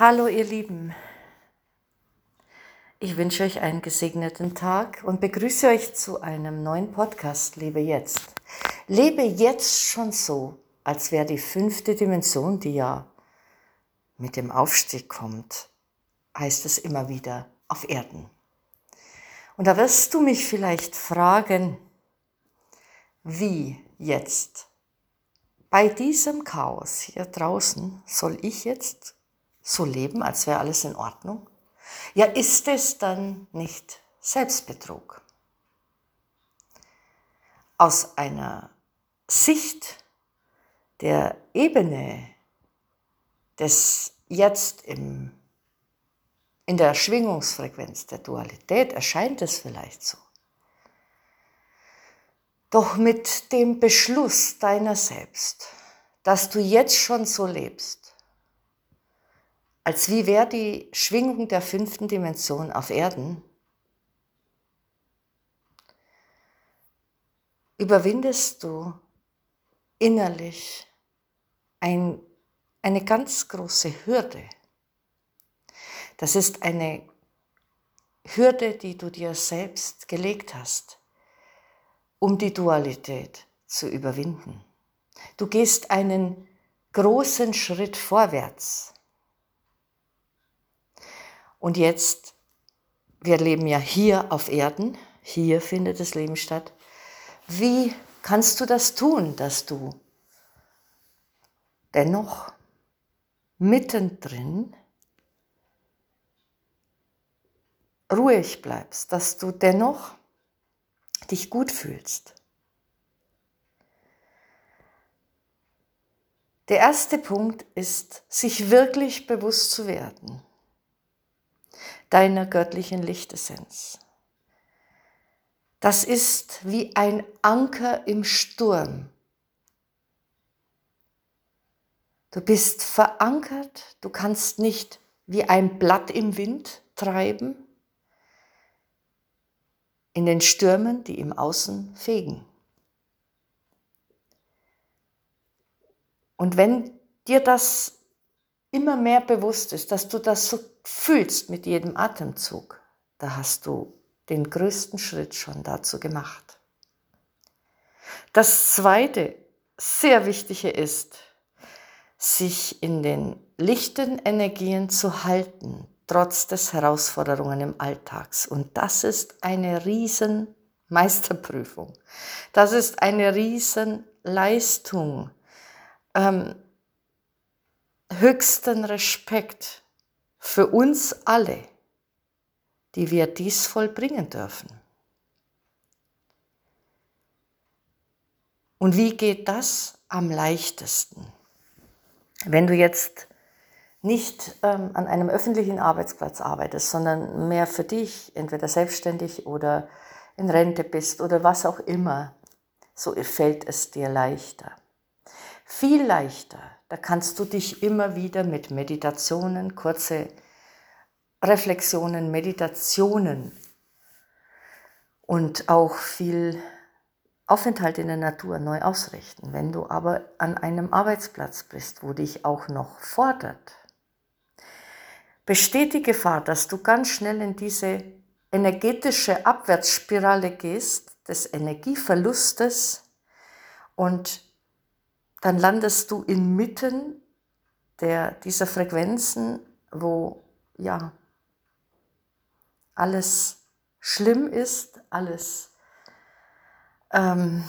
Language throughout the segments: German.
Hallo ihr Lieben, ich wünsche euch einen gesegneten Tag und begrüße euch zu einem neuen Podcast Lebe jetzt. Lebe jetzt schon so, als wäre die fünfte Dimension, die ja mit dem Aufstieg kommt, heißt es immer wieder, auf Erden. Und da wirst du mich vielleicht fragen, wie jetzt? Bei diesem Chaos hier draußen soll ich jetzt so leben, als wäre alles in Ordnung? Ja, ist es dann nicht Selbstbetrug? Aus einer Sicht der Ebene des Jetzt im, in der Schwingungsfrequenz der Dualität erscheint es vielleicht so. Doch mit dem Beschluss deiner selbst, dass du jetzt schon so lebst, als wie wäre die Schwingung der fünften Dimension auf Erden, überwindest du innerlich ein, eine ganz große Hürde. Das ist eine Hürde, die du dir selbst gelegt hast, um die Dualität zu überwinden. Du gehst einen großen Schritt vorwärts. Und jetzt, wir leben ja hier auf Erden, hier findet das Leben statt. Wie kannst du das tun, dass du dennoch mittendrin ruhig bleibst, dass du dennoch dich gut fühlst? Der erste Punkt ist, sich wirklich bewusst zu werden deiner göttlichen Lichtessenz. Das ist wie ein Anker im Sturm. Du bist verankert, du kannst nicht wie ein Blatt im Wind treiben in den Stürmen, die im Außen fegen. Und wenn dir das immer mehr bewusst ist, dass du das so fühlst mit jedem Atemzug, da hast du den größten Schritt schon dazu gemacht. Das zweite sehr wichtige ist, sich in den lichten Energien zu halten, trotz des Herausforderungen im Alltags. Und das ist eine riesen Meisterprüfung. Das ist eine riesen Leistung. Ähm, höchsten Respekt für uns alle, die wir dies vollbringen dürfen. Und wie geht das am leichtesten? Wenn du jetzt nicht ähm, an einem öffentlichen Arbeitsplatz arbeitest, sondern mehr für dich, entweder selbstständig oder in Rente bist oder was auch immer, so fällt es dir leichter. Viel leichter da kannst du dich immer wieder mit Meditationen, kurze Reflexionen, Meditationen und auch viel Aufenthalt in der Natur neu ausrichten. Wenn du aber an einem Arbeitsplatz bist, wo dich auch noch fordert, besteht die Gefahr, dass du ganz schnell in diese energetische Abwärtsspirale gehst, des Energieverlustes und dann landest du inmitten der, dieser Frequenzen, wo ja alles schlimm ist, alles ähm,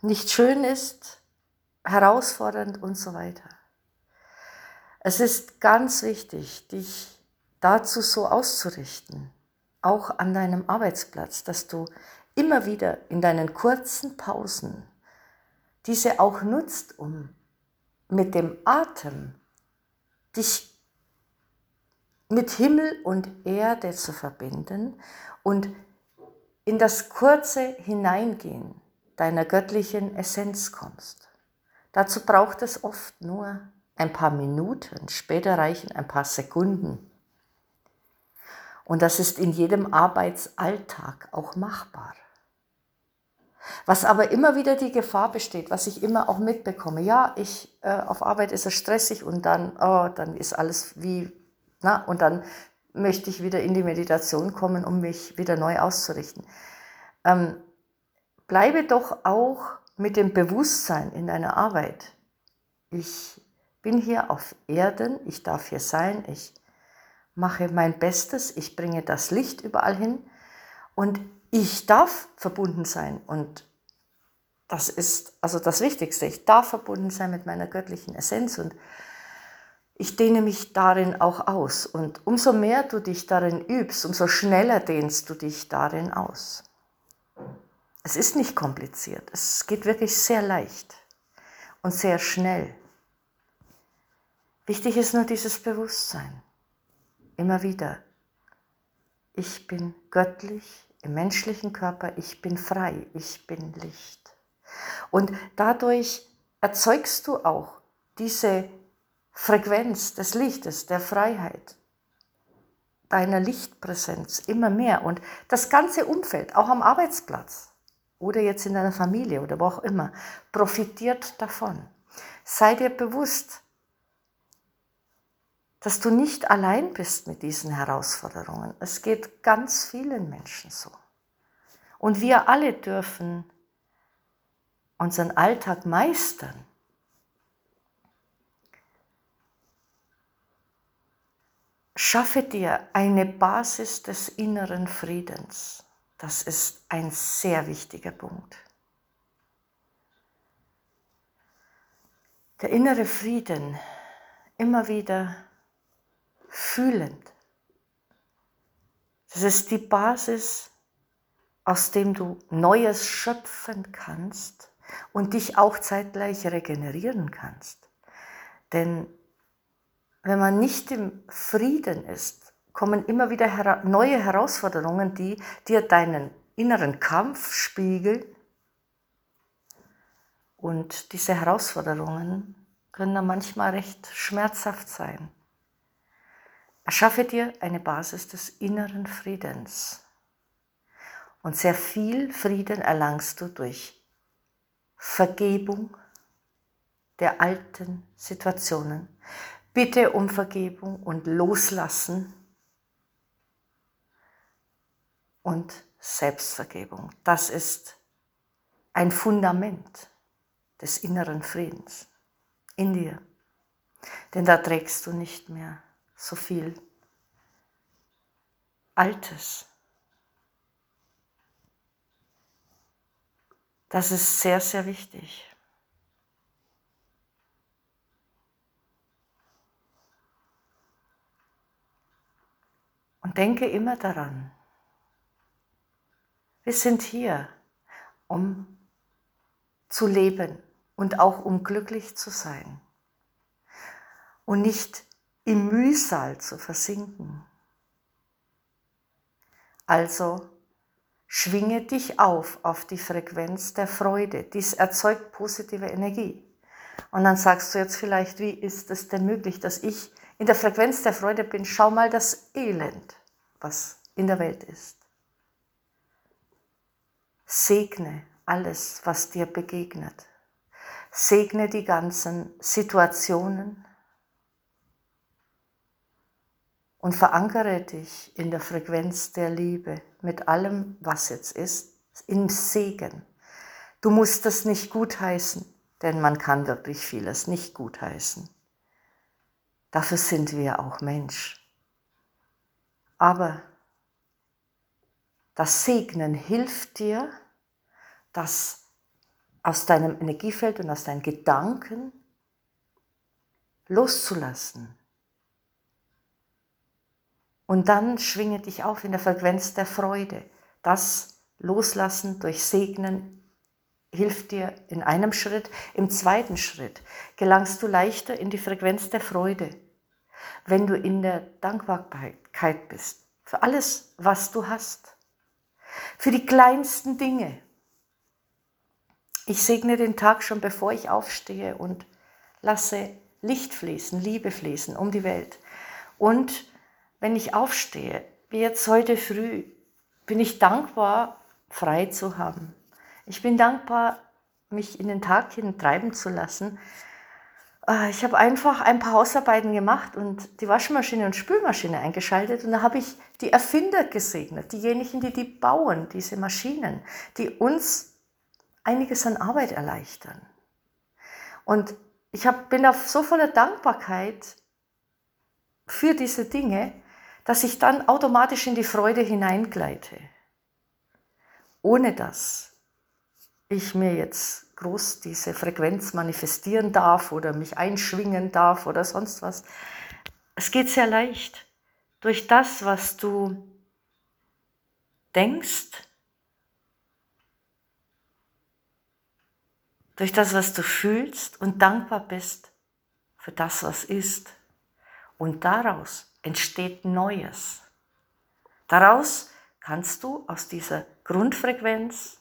nicht schön ist, herausfordernd und so weiter. Es ist ganz wichtig, dich dazu so auszurichten, auch an deinem Arbeitsplatz, dass du immer wieder in deinen kurzen Pausen diese auch nutzt, um mit dem Atem dich mit Himmel und Erde zu verbinden und in das kurze Hineingehen deiner göttlichen Essenz kommst. Dazu braucht es oft nur ein paar Minuten, später reichen ein paar Sekunden. Und das ist in jedem Arbeitsalltag auch machbar. Was aber immer wieder die Gefahr besteht, was ich immer auch mitbekomme, ja, ich, äh, auf Arbeit ist es stressig und dann, oh, dann ist alles wie Na, und dann möchte ich wieder in die Meditation kommen, um mich wieder neu auszurichten. Ähm, bleibe doch auch mit dem Bewusstsein in deiner Arbeit. Ich bin hier auf Erden, ich darf hier sein, ich mache mein Bestes, ich bringe das Licht überall hin und ich darf verbunden sein und das ist also das Wichtigste. Ich darf verbunden sein mit meiner göttlichen Essenz und ich dehne mich darin auch aus. Und umso mehr du dich darin übst, umso schneller dehnst du dich darin aus. Es ist nicht kompliziert, es geht wirklich sehr leicht und sehr schnell. Wichtig ist nur dieses Bewusstsein. Immer wieder. Ich bin göttlich im menschlichen Körper, ich bin frei, ich bin Licht. Und dadurch erzeugst du auch diese Frequenz des Lichtes, der Freiheit, deiner Lichtpräsenz immer mehr. Und das ganze Umfeld, auch am Arbeitsplatz oder jetzt in deiner Familie oder wo auch immer, profitiert davon. Sei dir bewusst, dass du nicht allein bist mit diesen Herausforderungen. Es geht ganz vielen Menschen so. Und wir alle dürfen unseren Alltag meistern. Schaffe dir eine Basis des inneren Friedens. Das ist ein sehr wichtiger Punkt. Der innere Frieden, immer wieder fühlend. Das ist die Basis, aus dem du Neues schöpfen kannst und dich auch zeitgleich regenerieren kannst. Denn wenn man nicht im Frieden ist, kommen immer wieder neue Herausforderungen, die dir deinen inneren Kampf spiegeln. Und diese Herausforderungen können dann manchmal recht schmerzhaft sein. Erschaffe dir eine Basis des inneren Friedens. Und sehr viel Frieden erlangst du durch Vergebung der alten Situationen. Bitte um Vergebung und Loslassen und Selbstvergebung. Das ist ein Fundament des inneren Friedens in dir. Denn da trägst du nicht mehr so viel Altes. Das ist sehr, sehr wichtig. Und denke immer daran, wir sind hier, um zu leben und auch um glücklich zu sein und nicht im Mühsal zu versinken. Also Schwinge dich auf auf die Frequenz der Freude. Dies erzeugt positive Energie. Und dann sagst du jetzt vielleicht, wie ist es denn möglich, dass ich in der Frequenz der Freude bin? Schau mal das Elend, was in der Welt ist. Segne alles, was dir begegnet. Segne die ganzen Situationen, und verankere dich in der Frequenz der Liebe mit allem, was jetzt ist, im Segen. Du musst das nicht gutheißen, denn man kann wirklich vieles nicht gutheißen. Dafür sind wir auch Mensch. Aber das Segnen hilft dir, das aus deinem Energiefeld und aus deinen Gedanken loszulassen und dann schwinge dich auf in der Frequenz der Freude. Das Loslassen durch Segnen hilft dir in einem Schritt. Im zweiten Schritt gelangst du leichter in die Frequenz der Freude, wenn du in der Dankbarkeit bist für alles, was du hast, für die kleinsten Dinge. Ich segne den Tag schon bevor ich aufstehe und lasse Licht fließen, Liebe fließen um die Welt. Und wenn ich aufstehe, wie jetzt heute früh, bin ich dankbar, frei zu haben. Ich bin dankbar, mich in den Tag hin treiben zu lassen äh, ich habe einfach ein paar Hausarbeiten gemacht und die Waschmaschine und Spülmaschine eingeschaltet und da habe ich die Erfinder gesegnet, diejenigen, die die bauen, diese Maschinen, die uns einiges an Arbeit erleichtern. Und ich hab, bin auf so voller Dankbarkeit für diese Dinge, dass ich dann automatisch in die Freude hineingleite, ohne dass ich mir jetzt groß diese Frequenz manifestieren darf oder mich einschwingen darf oder sonst was. Es geht sehr leicht. Durch das, was du denkst, durch das, was du fühlst und dankbar bist für das, was ist. Und daraus entsteht Neues. Daraus kannst du aus dieser Grundfrequenz,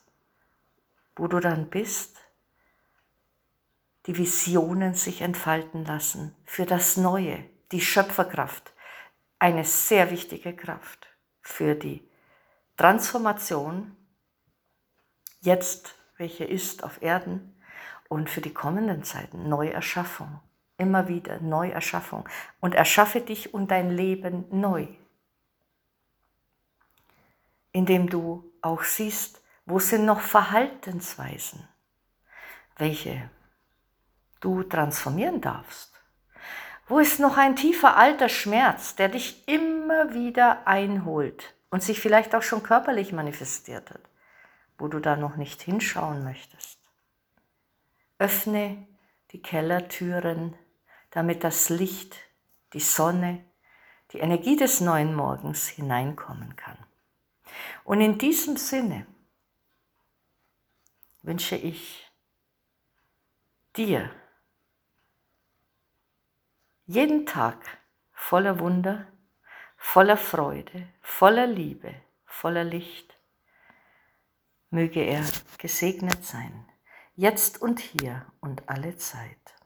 wo du dann bist, die Visionen sich entfalten lassen für das Neue, die Schöpferkraft, eine sehr wichtige Kraft für die Transformation, jetzt, welche ist auf Erden, und für die kommenden Zeiten, Neuerschaffung, immer wieder Neuerschaffung. Und erschaffe dich und dein Leben neu, indem du auch siehst, wo sind noch Verhaltensweisen, welche du transformieren darfst? Wo ist noch ein tiefer alter Schmerz, der dich immer wieder einholt und sich vielleicht auch schon körperlich manifestiert hat, wo du da noch nicht hinschauen möchtest? Öffne die Kellertüren, damit das Licht, die Sonne, die Energie des neuen Morgens hineinkommen kann. Und in diesem Sinne wünsche ich dir jeden Tag voller Wunder, voller Freude, voller Liebe, voller Licht. Möge er gesegnet sein, jetzt und hier und alle Zeit.